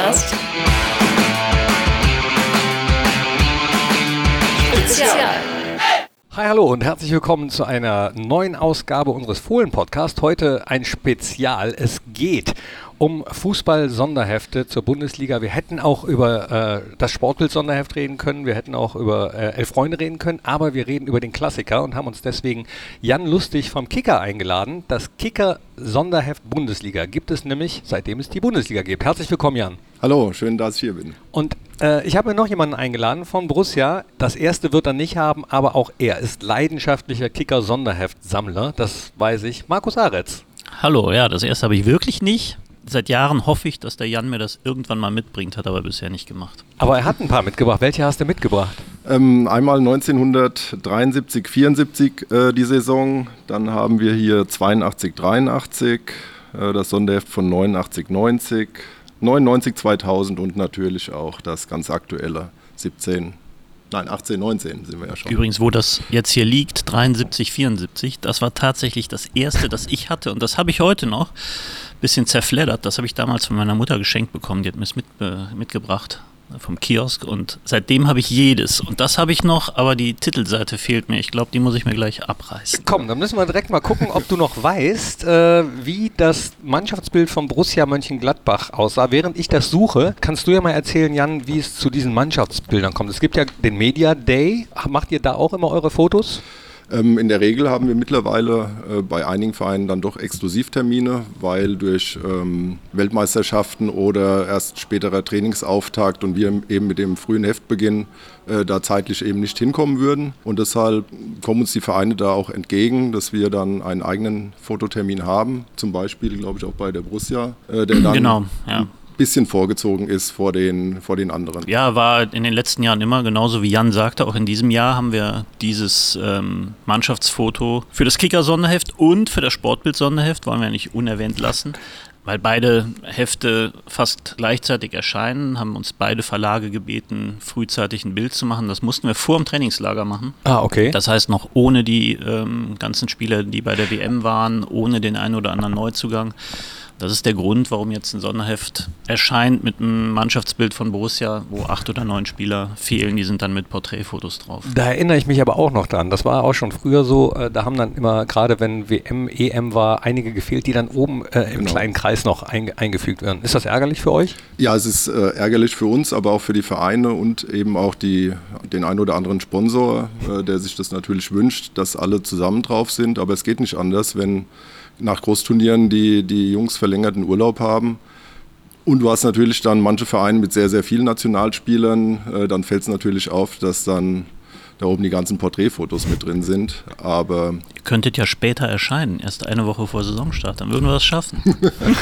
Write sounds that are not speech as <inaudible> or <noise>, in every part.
Podcast. Spezial. Hi, hallo und herzlich willkommen zu einer neuen Ausgabe unseres Fohlen-Podcasts. Heute ein Spezial. Es geht um Fußball-Sonderhefte zur Bundesliga. Wir hätten auch über äh, das Sportbild-Sonderheft reden können, wir hätten auch über äh, Elf Freunde reden können, aber wir reden über den Klassiker und haben uns deswegen Jan Lustig vom Kicker eingeladen. Das Kicker-Sonderheft Bundesliga gibt es nämlich, seitdem es die Bundesliga gibt. Herzlich willkommen, Jan. Hallo, schön, dass ich hier bin. Und äh, ich habe mir noch jemanden eingeladen von Borussia. Das erste wird er nicht haben, aber auch er ist leidenschaftlicher Kicker-Sonderheft-Sammler. Das weiß ich. Markus Aretz. Hallo, ja, das erste habe ich wirklich nicht seit Jahren hoffe ich, dass der Jan mir das irgendwann mal mitbringt, hat aber bisher nicht gemacht. Aber er hat ein paar mitgebracht. Welche hast du mitgebracht? Ähm, einmal 1973, 74 äh, die Saison. Dann haben wir hier 82, 83, äh, das Sonderheft von 89, 90, 99, 2000 und natürlich auch das ganz aktuelle 17. Nein, 18, 19 sind wir ja schon. Übrigens, wo das jetzt hier liegt, 73, 74, das war tatsächlich das erste, das ich hatte und das habe ich heute noch bisschen zerfleddert. Das habe ich damals von meiner Mutter geschenkt bekommen. Die hat mir es mit, äh, mitgebracht vom Kiosk und seitdem habe ich jedes. Und das habe ich noch, aber die Titelseite fehlt mir. Ich glaube, die muss ich mir gleich abreißen. Komm, dann müssen wir direkt mal gucken, ob du noch weißt, äh, wie das Mannschaftsbild von Borussia Mönchengladbach aussah. Während ich das suche, kannst du ja mal erzählen, Jan, wie es zu diesen Mannschaftsbildern kommt. Es gibt ja den Media Day. Macht ihr da auch immer eure Fotos? Ähm, in der Regel haben wir mittlerweile äh, bei einigen Vereinen dann doch Exklusivtermine, weil durch ähm, Weltmeisterschaften oder erst späterer Trainingsauftakt und wir eben mit dem frühen Heftbeginn äh, da zeitlich eben nicht hinkommen würden. Und deshalb kommen uns die Vereine da auch entgegen, dass wir dann einen eigenen Fototermin haben, zum Beispiel, glaube ich, auch bei der Borussia, äh, der dann genau, ja bisschen vorgezogen ist vor den, vor den anderen. Ja, war in den letzten Jahren immer, genauso wie Jan sagte, auch in diesem Jahr haben wir dieses ähm, Mannschaftsfoto für das Kicker-Sonderheft und für das Sportbild-Sonderheft, wollen wir nicht unerwähnt lassen. Weil beide Hefte fast gleichzeitig erscheinen, haben uns beide Verlage gebeten, frühzeitig ein Bild zu machen. Das mussten wir vor dem Trainingslager machen. Ah, okay. Das heißt noch ohne die ähm, ganzen Spieler, die bei der WM waren, ohne den einen oder anderen Neuzugang. Das ist der Grund, warum jetzt ein Sonderheft erscheint mit einem Mannschaftsbild von Borussia, wo acht oder neun Spieler fehlen. Die sind dann mit Porträtfotos drauf. Da erinnere ich mich aber auch noch dran. Das war auch schon früher so. Äh, da haben dann immer, gerade wenn WM, EM war, einige gefehlt, die dann oben äh, im genau. kleinen Kreis noch ein, eingefügt werden. Ist das ärgerlich für euch? Ja, es ist äh, ärgerlich für uns, aber auch für die Vereine und eben auch die, den einen oder anderen Sponsor, äh, der sich das natürlich wünscht, dass alle zusammen drauf sind. Aber es geht nicht anders, wenn nach Großturnieren die, die Jungs verlängerten Urlaub haben. Und du hast natürlich dann manche Vereine mit sehr, sehr vielen Nationalspielern. Äh, dann fällt es natürlich auf, dass dann da oben die ganzen Porträtfotos mit drin sind. Aber Ihr könntet ja später erscheinen, erst eine Woche vor Saisonstart, dann würden wir das schaffen.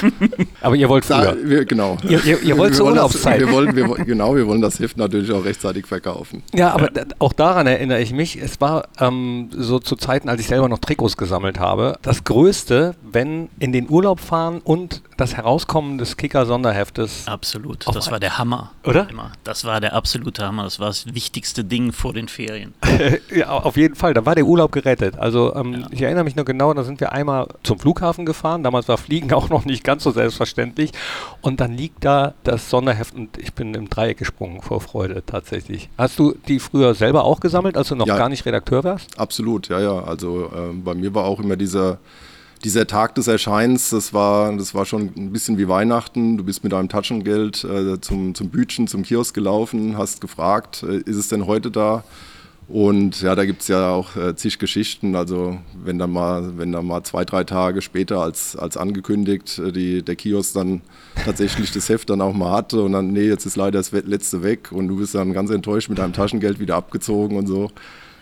<laughs> Aber ihr wollt früher. Da, wir, genau. Ihr, ihr, ihr wollt zur Urlaubszeit. wir wollen, wir, genau, wir wollen das Heft natürlich auch rechtzeitig verkaufen. Ja, aber ja. auch daran erinnere ich mich. Es war ähm, so zu Zeiten, als ich selber noch Trikots gesammelt habe, das Größte, wenn in den Urlaub fahren und das Herauskommen des Kicker-Sonderheftes. Absolut. Das war der Hammer. Oder? Immer. Das war der absolute Hammer. Das war das wichtigste Ding vor den Ferien. <laughs> ja, auf jeden Fall. Da war der Urlaub gerettet. Also ähm, ja. ich erinnere mich noch genau, da sind wir einmal zum Flughafen gefahren. Damals war Fliegen <laughs> auch noch nicht ganz so selbstverständlich. Und dann liegt da das Sonderheft und ich bin im Dreieck gesprungen vor Freude tatsächlich. Hast du die früher selber auch gesammelt, als du noch ja, gar nicht Redakteur warst? Absolut, ja, ja. Also äh, bei mir war auch immer dieser dieser Tag des Erscheins, das war, das war schon ein bisschen wie Weihnachten. Du bist mit deinem Taschengeld äh, zum, zum Bütchen, zum Kiosk gelaufen, hast gefragt, äh, ist es denn heute da? Und ja, da gibt es ja auch äh, zig Geschichten. Also wenn dann mal, wenn dann mal zwei, drei Tage später als, als angekündigt äh, die, der Kiosk dann tatsächlich das Heft dann auch mal hatte und dann, nee, jetzt ist leider das letzte weg und du bist dann ganz enttäuscht mit deinem Taschengeld wieder abgezogen und so.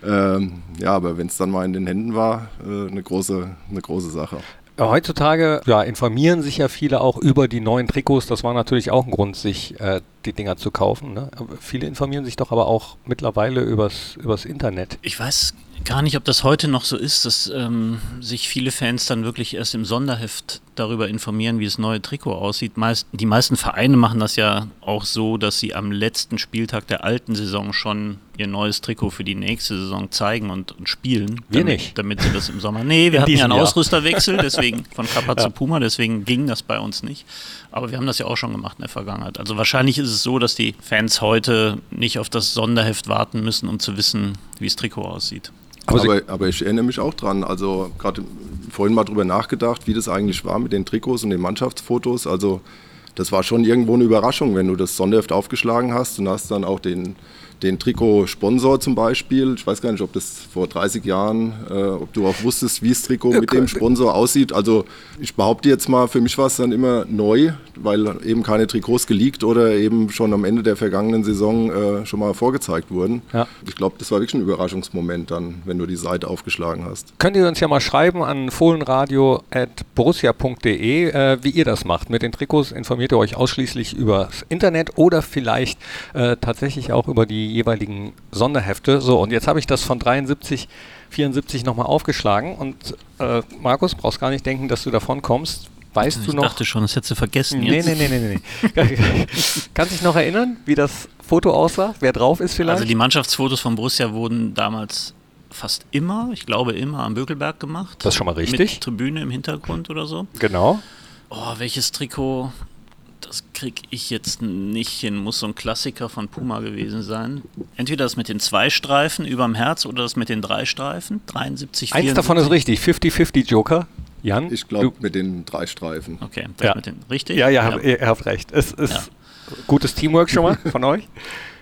Ähm, ja, aber wenn es dann mal in den Händen war, äh, eine, große, eine große Sache. Heutzutage ja, informieren sich ja viele auch über die neuen Trikots. Das war natürlich auch ein Grund, sich äh, die Dinger zu kaufen. Ne? Viele informieren sich doch aber auch mittlerweile übers, übers Internet. Ich weiß gar nicht, ob das heute noch so ist, dass ähm, sich viele Fans dann wirklich erst im Sonderheft darüber informieren, wie das neue Trikot aussieht. Meist, die meisten Vereine machen das ja auch so, dass sie am letzten Spieltag der alten Saison schon ihr neues Trikot für die nächste Saison zeigen und, und spielen. Wir damit, nicht. Damit sie das im Sommer. Nee, wir In hatten ja einen Jahr. Ausrüsterwechsel, deswegen <laughs> von Kappa Ja. zu Puma, deswegen ging das bei uns nicht. Aber wir haben das ja auch schon gemacht in der Vergangenheit. Also wahrscheinlich ist es so, dass die Fans heute nicht auf das Sonderheft warten müssen, um zu wissen, wie das Trikot aussieht. Aber Aber, aber ich erinnere mich auch dran, also gerade vorhin mal drüber nachgedacht, wie das eigentlich war mit den Trikots und den Mannschaftsfotos. Also das war schon irgendwo eine Überraschung, wenn du das Sonderheft aufgeschlagen hast und hast dann auch den, den Trikotsponsor zum Beispiel. Ich weiß gar nicht, ob das vor 30 Jahren, äh, ob du auch wusstest, wie das Trikot mit dem Sponsor aussieht. Also ich behaupte jetzt mal, für mich war es dann immer neu, weil eben keine Trikots geleakt oder eben schon am Ende der vergangenen Saison äh, schon mal vorgezeigt wurden. Ja. Ich glaube, das war wirklich ein Überraschungsmoment dann, wenn du die Seite aufgeschlagen hast. Könnt ihr uns ja mal schreiben an fohlenradio.borussia.de, äh, wie ihr das macht. Mit den Trikots informiert ihr euch ausschließlich über das Internet oder vielleicht äh, tatsächlich auch über die jeweiligen Sonderhefte. So, und jetzt habe ich das von 73, 74 nochmal aufgeschlagen und äh, Markus, brauchst gar nicht denken, dass du davon kommst. Weißt ich du noch? dachte schon, das hättest du vergessen Nee, jetzt. nee, nee, nee, nee. <laughs> Kannst dich noch erinnern, wie das Foto aussah? Wer drauf ist vielleicht? Also die Mannschaftsfotos von Borussia wurden damals fast immer, ich glaube immer am Bökelberg gemacht. Das ist schon mal richtig. Mit Tribüne im Hintergrund oder so. genau. Oh, welches Trikot? Das krieg ich jetzt nicht hin. Muss so ein Klassiker von Puma gewesen sein. Entweder das mit den zwei Streifen überm Herz oder das mit den drei Streifen. 73, Eins davon ist richtig, 50-50 Joker. Jan? Ich glaube, mit den drei Streifen. Okay, das Ja. mit den richtig. Ja, ja, ihr, ihr habt recht. Es ist Ja. gutes Teamwork schon mal <laughs> von euch.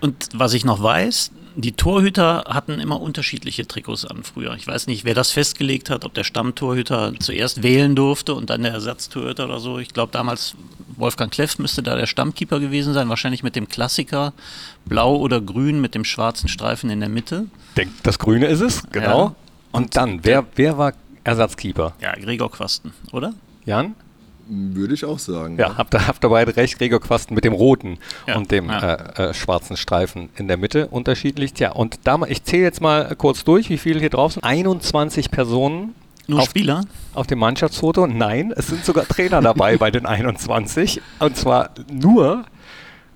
Und was ich noch weiß, die Torhüter hatten immer unterschiedliche Trikots an früher. Ich weiß nicht, wer das festgelegt hat, ob der Stammtorhüter zuerst wählen durfte und dann der Ersatztorhüter oder so. Ich glaube damals Wolfgang Kleff müsste da der Stammkeeper gewesen sein, wahrscheinlich mit dem Klassiker blau oder grün mit dem schwarzen Streifen in der Mitte. Denk, das Grüne ist es, genau. Ja. Und dann, wer, wer war Ersatzkeeper? Ja, Gregor Quasten, oder? Jan? Würde ich auch sagen. Ja, habt ihr, habt ihr beide recht. Gregor Quasten mit dem roten Ja, und dem ja. äh, äh, schwarzen Streifen in der Mitte unterschiedlich. Tja, und da, mal- ich zähle jetzt mal kurz durch, wie viele hier drauf sind. 21 Personen Nur Auf- Spieler? auf dem Mannschaftsfoto. Nein, es sind sogar Trainer dabei <laughs> bei den 21. Und zwar nur.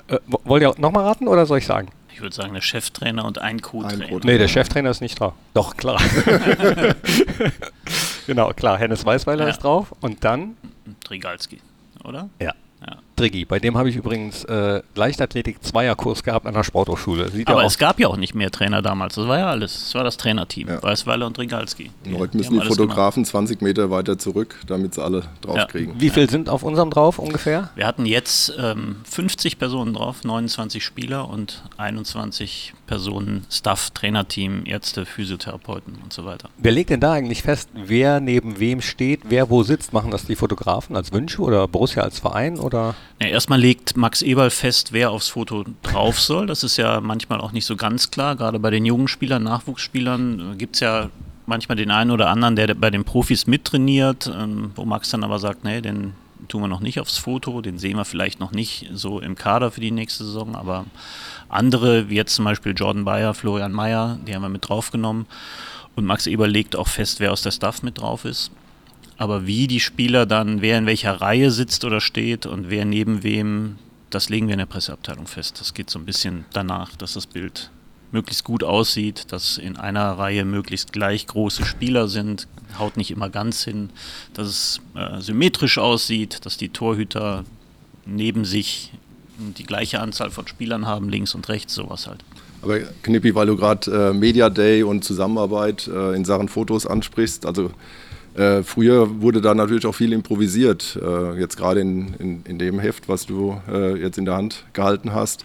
Äh, wo- wollt ihr nochmal raten oder soll ich sagen? Ich würde sagen, der Cheftrainer und ein Co-Trainer. Co-Trainer. Nee, der Cheftrainer ist nicht drauf. Doch, klar. <laughs> <laughs> genau, klar. Hennes Weißweiler Ja. ist drauf. Und dann, Trigalski, oder? ja, Ja. Driggi. Bei dem habe ich übrigens äh, Leichtathletik-Zweierkurs gehabt an der Sporthochschule. Sieht Aber ja es gab ja auch nicht mehr Trainer damals. Das war ja alles. Das war das Trainerteam. Ja. Weißweiler und Trigalski. Und heute müssen die alles Fotografen 20 Meter weiter zurück, damit sie alle draufkriegen. Wie viel sind auf unserem drauf ungefähr? Wir hatten jetzt ähm, 50 Personen drauf, 29 Spieler und 21 Personen Staff, Trainerteam, Ärzte, Physiotherapeuten und so weiter. Wer legt denn da eigentlich fest, wer neben wem steht, wer wo sitzt? Machen das die Fotografen als Wünsche oder Borussia als Verein oder? Ja, erstmal legt Max Eberl fest, wer aufs Foto drauf soll. Das ist ja manchmal auch nicht so ganz klar. Gerade bei den jungen Spielern, Nachwuchsspielern gibt es ja manchmal den einen oder anderen, der bei den Profis mittrainiert, ähm, wo Max dann aber sagt, nee, den tun wir noch nicht aufs Foto, den sehen wir vielleicht noch nicht so im Kader für die nächste Saison, aber andere, wie jetzt zum Beispiel Jordan Bayer, Florian Mayer, die haben wir mit draufgenommen. Und Max Eberl legt auch fest, wer aus der Staff mit drauf ist. Aber wie die Spieler dann, wer in welcher Reihe sitzt oder steht und wer neben wem, das legen wir in der Presseabteilung fest. Das geht so ein bisschen danach, dass das Bild möglichst gut aussieht, dass in einer Reihe möglichst gleich große Spieler sind, haut nicht immer ganz hin, dass es äh, symmetrisch aussieht, dass die Torhüter neben sich die gleiche Anzahl von Spielern haben, links und rechts, sowas halt. Aber Knippi, weil du gerade äh, Media Day und Zusammenarbeit äh, in Sachen Fotos ansprichst, also äh, früher wurde da natürlich auch viel improvisiert. Äh, jetzt gerade in, in, in dem Heft, was du äh, jetzt in der Hand gehalten hast.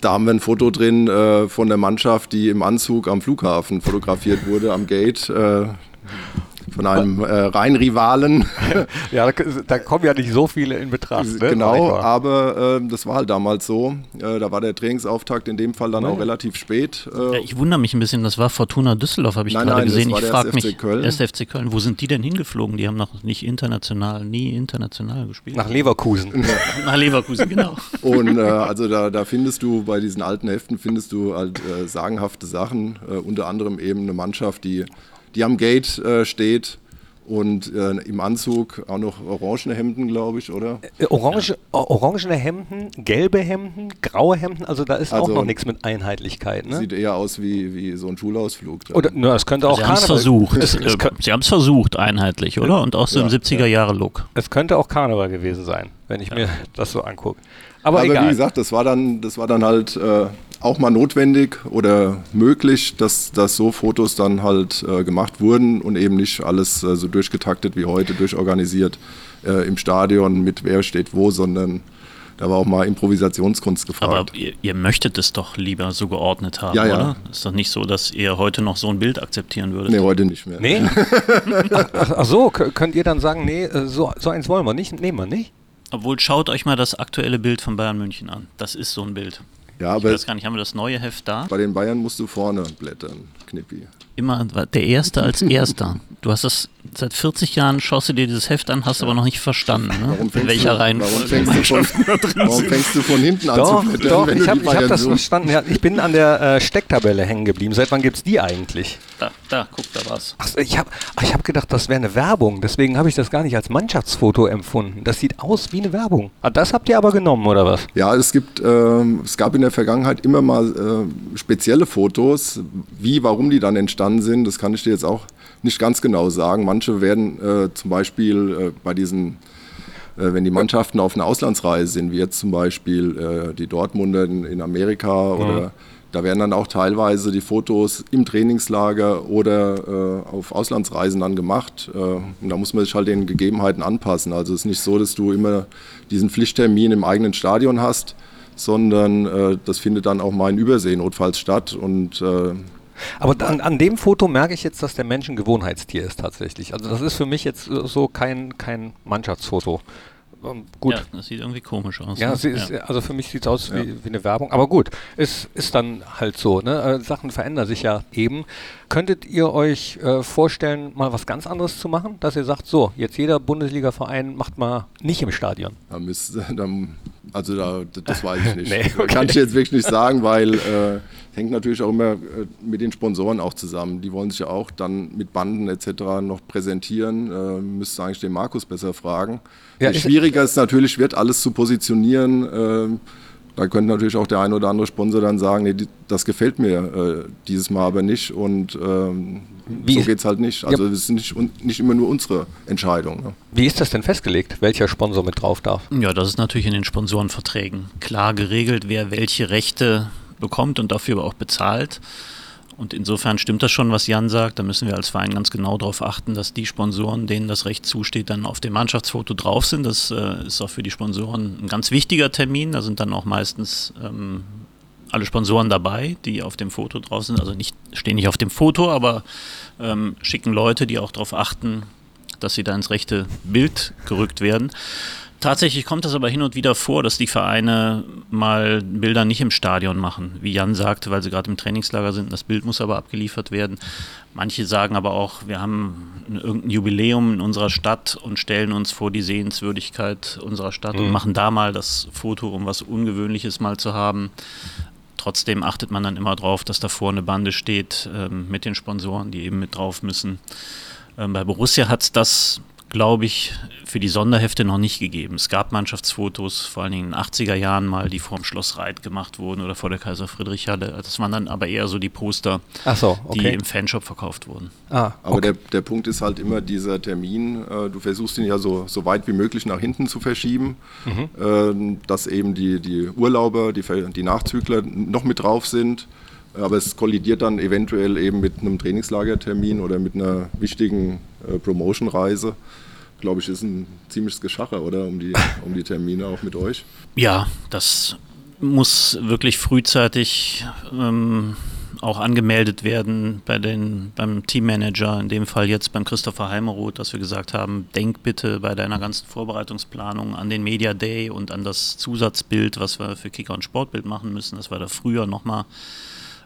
Da haben wir ein Foto drin äh, von der Mannschaft, die im Anzug am Flughafen fotografiert wurde, am Gate. Von einem äh, Rheinrivalen. <laughs> ja, da, da, kommen ja nicht so viele in Betracht. Ne? Genau, aber äh, das war halt damals so. Äh, da war der Trainingsauftakt in dem Fall dann nein. auch relativ spät. Äh. Ja, ich wundere mich ein bisschen, das war Fortuna Düsseldorf, habe ich nein, gerade nein, gesehen. Ich frage mich, Köln. SFC Köln, wo sind die denn hingeflogen? Die haben noch nicht international, nie international gespielt. Nach Leverkusen. <laughs> Nach Leverkusen, genau. Und äh, also da, da, findest du bei diesen alten Heften findest du halt äh, sagenhafte Sachen, unter anderem eben eine Mannschaft, die die am Gate äh, steht und äh, im Anzug auch noch orangene Hemden, glaube ich, oder? Äh, orange, ja. orangene Hemden, gelbe Hemden, graue Hemden, also da ist also, auch noch nichts mit Einheitlichkeit. Ne? Sieht eher aus wie, wie so ein Schulausflug. Oder, na, es könnte auch Sie haben es versucht. Es, es, Sie haben es versucht, einheitlich, oder? Und auch so ja, im 70er-Jahre-Look. Es könnte auch Karneval gewesen sein, wenn ich ja. mir <laughs> das so angucke. Aber, Aber egal. wie gesagt, das war dann, das war dann halt äh, auch mal notwendig oder möglich, dass, dass so Fotos dann halt äh, gemacht wurden und eben nicht alles äh, so durchgetaktet wie heute, durchorganisiert äh, im Stadion mit wer steht wo, sondern da war auch mal Improvisationskunst gefragt. Aber ihr, ihr möchtet es doch lieber so geordnet haben, ja, ja. oder? Ist doch nicht so, dass ihr heute noch so ein Bild akzeptieren würdet? Nee, heute nicht mehr. Nee? <laughs> ach, ach, so, könnt ihr dann sagen, nee, äh, so, so eins wollen wir nicht, nehmen wir nicht? Obwohl, schaut euch mal das aktuelle Bild von Bayern München an. Das ist so ein Bild. Ja, ich weiß gar nicht, haben wir das neue Heft da? Bei den Bayern musst du vorne blättern, Knippi. Immer der Erste als <laughs> Erster. Du hast das seit 40 Jahren, schaust du dir dieses Heft an, hast ja. aber noch nicht verstanden, ne? warum in welcher Reihenfolge warum, warum fängst du von hinten an doch, zu blättern? Doch, ich habe hab das verstanden. Ja, ich bin an der äh, Stecktabelle hängen geblieben. Seit wann gibt es die eigentlich? Da, da, guck, da war's. Ach, ich habe ich hab gedacht, das wäre eine Werbung. Deswegen habe ich das gar nicht als Mannschaftsfoto empfunden. Das sieht aus wie eine Werbung. Ah, das habt ihr aber genommen, oder was? Ja, es gibt, äh, es gab in der Vergangenheit immer mal äh, spezielle Fotos. Wie, warum die dann entstanden sind, das kann ich dir jetzt auch nicht ganz genau sagen. Manche werden äh, zum Beispiel äh, bei diesen, äh, wenn die Mannschaften auf einer Auslandsreise sind, wie jetzt zum Beispiel äh, die Dortmunder in, in Amerika oder mhm. da werden dann auch teilweise die Fotos im Trainingslager oder äh, auf Auslandsreisen dann gemacht. Äh, und da muss man sich halt den Gegebenheiten anpassen. Also es ist nicht so, dass du immer diesen Pflichttermin im eigenen Stadion hast, sondern das findet dann auch mal in Übersee notfalls statt und aber an, an, dem Foto merke ich jetzt, dass der Mensch ein Gewohnheitstier ist tatsächlich. Also das ist für mich jetzt so kein, kein Mannschaftsfoto. Ähm, gut. Ja, das sieht irgendwie komisch aus. Ja, ne? ist, also für mich sieht es aus wie, wie, eine Werbung. Aber gut, es ist dann halt so. Ne? Äh, Sachen verändern sich ja eben. Könntet ihr euch äh, vorstellen, mal was ganz anderes zu machen? Dass ihr sagt, so, jetzt jeder Bundesliga-Verein macht mal nicht im Stadion. Da müsste, dann, also da, das weiß ich <laughs> nicht. nee, okay. Kann ich jetzt wirklich nicht sagen, weil äh, hängt natürlich auch immer äh, mit den Sponsoren auch zusammen. Die wollen sich ja auch dann mit Banden etc. noch präsentieren. Äh, müsste eigentlich den Markus besser fragen. Ja, schwieriger ist natürlich, wird alles zu positionieren. Äh, da könnte natürlich auch der ein oder andere Sponsor dann sagen, nee, das gefällt mir äh, dieses Mal aber nicht und ähm, so geht es halt nicht. Also es ja. ist nicht, nicht immer nur unsere Entscheidung. Ne? Wie ist das denn festgelegt, welcher Sponsor mit drauf darf? Ja, das ist natürlich in den Sponsorenverträgen klar geregelt, wer welche Rechte bekommt und dafür auch bezahlt. Und insofern stimmt das schon, was Jan sagt. Da müssen wir als Verein ganz genau darauf achten, dass die Sponsoren, denen das Recht zusteht, dann auf dem Mannschaftsfoto drauf sind. Das äh, ist auch für die Sponsoren ein ganz wichtiger Termin. Da sind dann auch meistens ähm, alle Sponsoren dabei, die auf dem Foto drauf sind. Also nicht, stehen nicht auf dem Foto, aber ähm, schicken Leute, die auch darauf achten, dass sie da ins rechte Bild gerückt werden. Tatsächlich kommt das aber hin und wieder vor, dass die Vereine mal Bilder nicht im Stadion machen, wie Jan sagte, weil sie gerade im Trainingslager sind. Das Bild muss aber abgeliefert werden. Manche sagen aber auch, wir haben irgendein Jubiläum in unserer Stadt und stellen uns vor die Sehenswürdigkeit unserer Stadt mhm. und machen da mal das Foto, um was Ungewöhnliches mal zu haben. Trotzdem achtet man dann immer drauf, dass davor eine Bande steht ähm, mit den Sponsoren, die eben mit drauf müssen. Ähm, bei Borussia hat es das glaube ich, für die Sonderhefte noch nicht gegeben. Es gab Mannschaftsfotos, vor allen Dingen in den 80er Jahren mal, die vor dem Schloss Reit gemacht wurden oder vor der Kaiser Friedrich Halle. Das waren dann aber eher so die Poster, so, okay. die im Fanshop verkauft wurden. Ah, aber der, der Punkt ist halt immer dieser Termin. Äh, du versuchst ihn ja so, so weit wie möglich nach hinten zu verschieben, mhm. äh, dass eben die, die Urlauber, die, die Nachzügler noch mit drauf sind. Aber es kollidiert dann eventuell eben mit einem Trainingslagertermin oder mit einer wichtigen äh, Promotion-Reise. Glaube ich, ist ein ziemliches Geschacher, oder? Um die, <laughs> um die Termine auch mit euch. Ja, das muss wirklich frühzeitig ähm, auch angemeldet werden bei den, beim Teammanager, in dem Fall jetzt beim Christopher Heimeroth, dass wir gesagt haben, denk bitte bei deiner ganzen Vorbereitungsplanung an den Media Day und an das Zusatzbild, was wir für Kicker und Sportbild machen müssen, dass wir da früher nochmal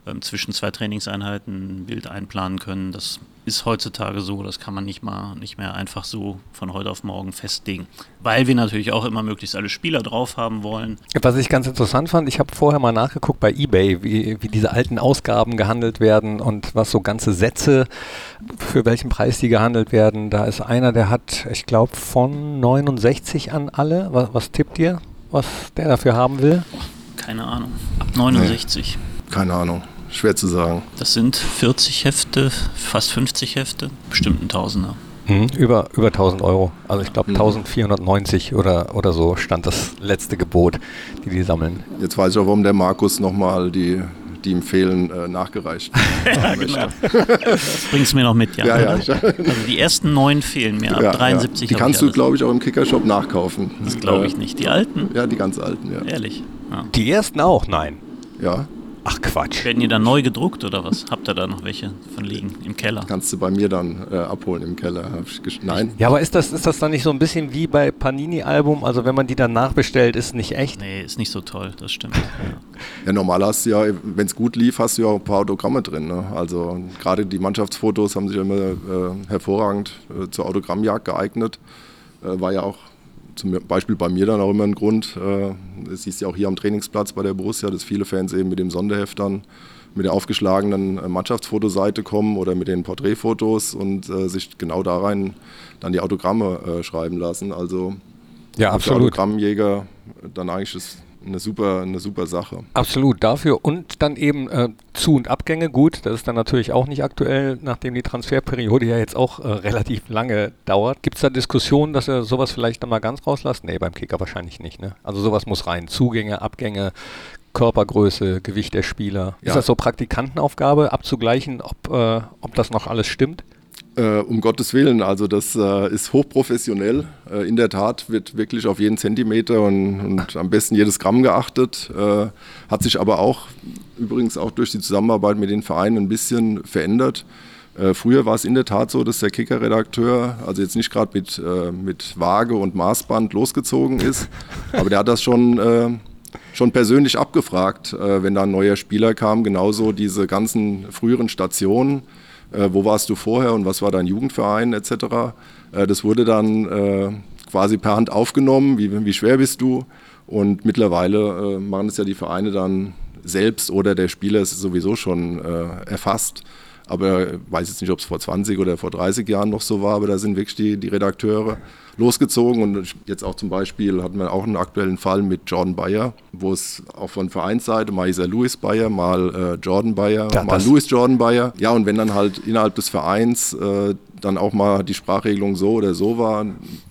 ähm, zwischen zwei Trainingseinheiten ein Bild einplanen können. Das ist heutzutage so, das kann man nicht mal nicht mehr einfach so von heute auf morgen festlegen. Weil wir natürlich auch immer möglichst alle Spieler drauf haben wollen. Was ich ganz interessant fand, ich habe vorher mal nachgeguckt bei eBay, wie, wie diese alten Ausgaben gehandelt werden und was so ganze Sätze, für welchen Preis die gehandelt werden. Da ist einer, der hat, ich glaube, von 69 an alle. Was, was tippt ihr, was der dafür haben will? Keine Ahnung. Ab 69. Nee, keine Ahnung. Schwer zu sagen. Das sind 40 Hefte, fast 50 Hefte, bestimmt ein Tausender. Mhm, über, über 1000 Euro. Also ich glaube mhm. 1490 oder, oder so stand das letzte Gebot, die die sammeln. Jetzt weiß ich auch, warum der Markus nochmal die, die ihm fehlen, äh, nachgereicht <laughs> ja, genau. Das bringst du mir noch mit, ja. ja, ja also die ersten neun fehlen mir, ab ja, 73 Die kannst du, glaube ich, auch im Kickershop nachkaufen. Das glaube ich nicht. Die alten? Ja, die ganz alten, ja. Ehrlich? Die ersten auch, nein. Ja. Ach Quatsch. Werden die dann neu gedruckt oder was? Habt ihr da noch welche von liegen im Keller? Kannst du bei mir dann äh, abholen im Keller. Nein. Ja, aber ist das, ist das dann nicht so ein bisschen wie bei Panini-Album? Also wenn man die dann nachbestellt, ist nicht echt? Nee, ist nicht so toll, das stimmt. <laughs> ja. normal hast du ja, wenn es gut lief, hast du ja auch ein paar Autogramme drin. Ne? Also gerade die Mannschaftsfotos haben sich immer äh, hervorragend äh, zur Autogrammjagd geeignet. Äh, war ja auch zum Beispiel bei mir dann auch immer ein Grund. Äh, das siehst du ja auch hier am Trainingsplatz bei der Borussia, dass viele Fans eben mit dem Sonderheft dann mit der aufgeschlagenen äh, Mannschaftsfotoseite kommen oder mit den Porträtfotos und äh, sich genau da rein dann die Autogramme äh, schreiben lassen. Also ja, absolut. Autogrammjäger dann eigentlich das eine super, eine super Sache. Absolut, dafür und dann eben äh, Zu- und Abgänge, gut, das ist dann natürlich auch nicht aktuell, nachdem die Transferperiode ja jetzt auch äh, <laughs> relativ lange dauert. Gibt es da Diskussionen, dass er sowas vielleicht dann mal ganz rauslässt? Nee, beim Kicker wahrscheinlich nicht, ne? Also sowas muss rein. Zugänge, Abgänge, Körpergröße, Gewicht der Spieler. Ja. Ist das so Praktikantenaufgabe, abzugleichen, ob, äh, ob das noch alles stimmt? Äh, um Gottes Willen, also das äh, ist hochprofessionell. Äh, in der Tat wird wirklich auf jeden Zentimeter und, und am besten jedes Gramm geachtet. Äh, hat sich aber auch übrigens auch durch die Zusammenarbeit mit den Vereinen ein bisschen verändert. Äh, früher war es in der Tat so, dass der Kicker-Redakteur, also jetzt nicht gerade mit, äh, mit Waage und Maßband losgezogen ist, <laughs> aber der hat das schon schon persönlich abgefragt, wenn da ein neuer Spieler kam. Genauso diese ganzen früheren Stationen äh, wo warst du vorher und was war dein Jugendverein etc. Äh, das wurde dann äh, quasi per Hand aufgenommen, wie, wie schwer bist du? Und mittlerweile äh, machen es ja die Vereine dann selbst oder der Spieler ist sowieso schon äh, erfasst. Aber ich weiß jetzt nicht, ob es vor 20 oder vor 30 Jahren noch so war, aber da sind wirklich die, die Redakteure losgezogen. Und jetzt auch zum Beispiel hatten wir auch einen aktuellen Fall mit Jordan Bayer, wo es auch von Vereinsseite mal ist er Louis Bayer, mal äh, Jordan Bayer, ja, mal Louis Jordan Bayer. Ja, und wenn dann halt innerhalb des Vereins äh, dann auch mal die Sprachregelung so oder so war,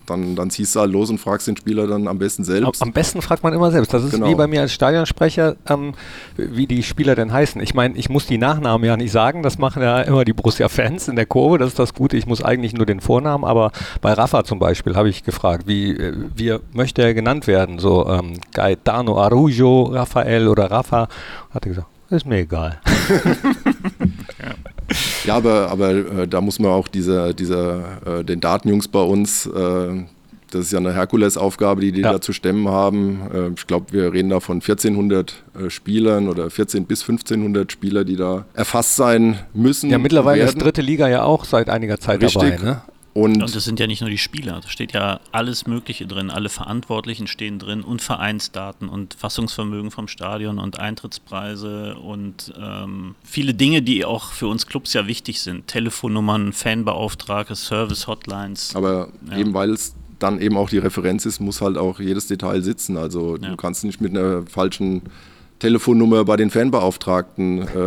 dann, dann ziehst du halt los und fragst den Spieler dann am besten selbst. Am besten fragt man immer selbst. Das ist genau. wie bei mir als Stadionsprecher, ähm, wie die Spieler denn heißen. Ich meine, ich muss die Nachnamen ja nicht sagen, das machen ja immer die Borussia-Fans in der Kurve, das ist das Gute. Ich muss eigentlich nur den Vornamen, aber bei Rafa zum Beispiel habe ich gefragt, wie, äh, wie möchte er genannt werden? So ähm, Gaetano Arujo, Rafael oder Rafa. Hat er gesagt, ist mir egal. <laughs> ja. Aber, aber äh, da muss man auch diese, diese, äh, den Datenjungs bei uns, äh, das ist ja eine Herkulesaufgabe, die die ja. da zu stemmen haben. Äh, ich glaube, wir reden da von 1400 äh, Spielern oder 14 bis 1500 Spieler, die da erfasst sein müssen. Ja, mittlerweile ist dritte Liga ja auch seit einiger Zeit Richtig. dabei. Ne? Und, und das sind ja nicht nur die Spieler, da steht ja alles Mögliche drin, alle Verantwortlichen stehen drin und Vereinsdaten und Fassungsvermögen vom Stadion und Eintrittspreise und ähm, viele Dinge, die auch für uns Clubs ja wichtig sind. Telefonnummern, Fanbeauftragte, Service-Hotlines. Aber ja. eben weil es dann eben auch die Referenz ist, muss halt auch jedes Detail sitzen. Also ja. du kannst nicht mit einer falschen Telefonnummer bei den Fanbeauftragten äh,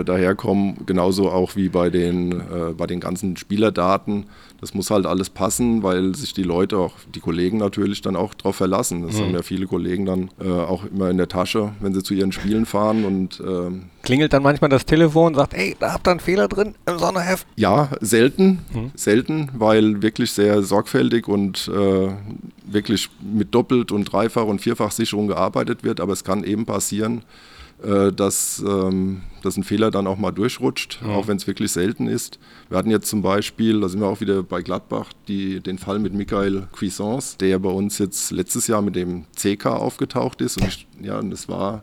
äh, daherkommen, genauso auch wie bei den, äh, bei den ganzen Spielerdaten. Das muss halt alles passen, weil sich die Leute, auch die Kollegen natürlich dann auch darauf verlassen. Das mhm. haben ja viele Kollegen dann äh, auch immer in der Tasche, wenn sie zu ihren Spielen fahren und ähm, Klingelt dann manchmal das Telefon und sagt, ey, da habt ihr einen Fehler drin im Sonderheft? Ja, selten, mhm. selten, weil wirklich sehr sorgfältig und äh, wirklich mit doppelt und dreifach und vierfach Sicherung gearbeitet wird, aber es kann eben passieren, dass, ähm, dass ein Fehler dann auch mal durchrutscht, Mhm. auch wenn es wirklich selten ist. Wir hatten jetzt zum Beispiel, da sind wir auch wieder bei Gladbach, die, den Fall mit Michael Cuisance, der bei uns jetzt letztes Jahr mit dem CK aufgetaucht ist. Und ich, ja, und das war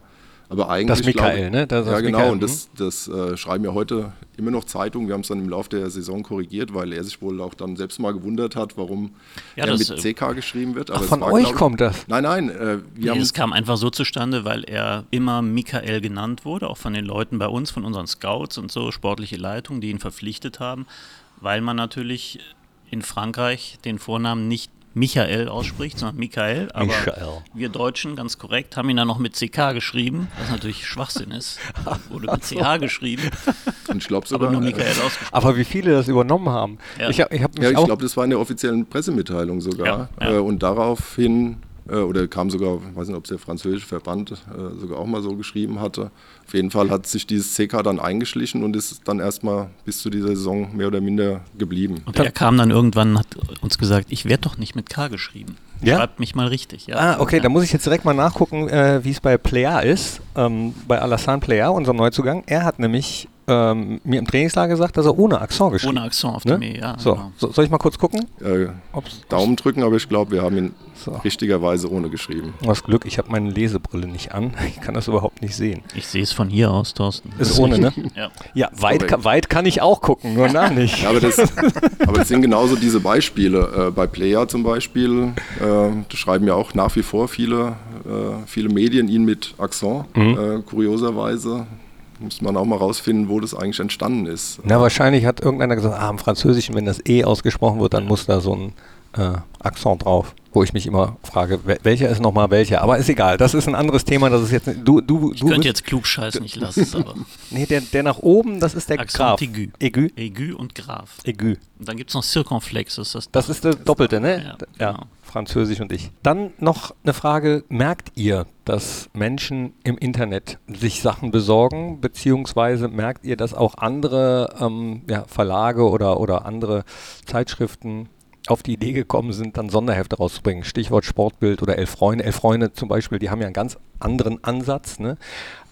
aber eigentlich. Das Michael, glaube- ne? Das- ja, genau. Michael, und das, das äh, schreiben ja heute immer noch Zeitungen. Wir haben es dann im Laufe der Saison korrigiert, weil er sich wohl auch dann selbst mal gewundert hat, warum Ja, er das, mit äh, CK geschrieben wird. Ach, es von war, euch glaub- kommt das? Nein, nein. Äh, wir Nee, haben es kam einfach so zustande, weil er immer Michael genannt wurde, auch von den Leuten bei uns, von unseren Scouts und so, sportliche Leitung, die ihn verpflichtet haben, weil man natürlich in Frankreich den Vornamen nicht Michael ausspricht, sondern Michael. Aber Michael. wir Deutschen, ganz korrekt, haben ihn dann noch mit CK geschrieben, was natürlich Schwachsinn ist. Wurde mit CH <laughs> geschrieben, und ich glaube aber sogar. nur äh, Michael ausgesprochen. Aber wie viele das übernommen haben. Ja. Ich ich hab Ja, ich glaube, das war in der offiziellen Pressemitteilung sogar. Ja, ja. Äh, und daraufhin, oder kam sogar, ich weiß nicht, ob es der französische Verband äh, sogar auch mal so geschrieben hatte. Auf jeden Fall hat sich dieses CK dann eingeschlichen und ist dann erstmal bis zu dieser Saison mehr oder minder geblieben. Und er kam dann irgendwann und hat uns gesagt, ich werde doch nicht mit K geschrieben. Ja? Schreibt mich mal richtig. Ja. Ah, okay, ja. da muss ich jetzt direkt mal nachgucken, äh, wie es bei Plea ist, ähm, bei Alassane Plea, unserem Neuzugang. Er hat nämlich ähm, mir im Trainingslager gesagt, dass er ohne Akzent geschrieben Ohne Akzent auf ne? dem E, ja. So, genau. so, soll ich mal kurz gucken? Äh, Ob's, Daumen drücken, aber ich glaube, wir haben ihn So. richtigerweise ohne geschrieben. Was Glück, ich habe meine Lesebrille nicht an. <laughs> Ich kann das überhaupt nicht sehen. Ich sehe es von hier aus, Thorsten. Ist ohne, ne? <laughs> Ja. Ja, weit, ka- weit kann ich auch gucken, nur <laughs> nah nicht. Ja, aber das, aber das sind genauso diese Beispiele. Äh, bei Player zum Beispiel, äh, da schreiben ja auch nach wie vor viele, äh, viele Medien ihn mit Akzent. Äh, kurioserweise muss man auch mal rausfinden, wo das eigentlich entstanden ist. Na, wahrscheinlich hat irgendeiner gesagt, ah, im Französischen, wenn das E ausgesprochen wird, dann muss da so ein äh, Akzent drauf. Wo ich mich immer frage, wel- welcher ist nochmal welcher? Aber ist egal, das ist ein anderes Thema, das ist jetzt, du, du, Ich du könnte jetzt klugscheißen, ich lasse es <laughs> aber. nee, der, der nach oben, das ist der Accent Graf. aigu. Aigu? Aigu und Graf. Aigu. Und dann gibt es noch Circonflex, das ist das. Das ist der Doppelte, ne? Ja, Ja, genau. Französisch und ich. Dann noch eine Frage, merkt ihr, dass Menschen im Internet sich Sachen besorgen, beziehungsweise merkt ihr, dass auch andere ähm, ja, Verlage oder, oder andere Zeitschriften auf die Idee gekommen sind, dann Sonderhefte rauszubringen. Stichwort Sportbild oder Elf Freunde. Elf Freunde zum Beispiel, die haben ja einen ganz anderen Ansatz. Ne?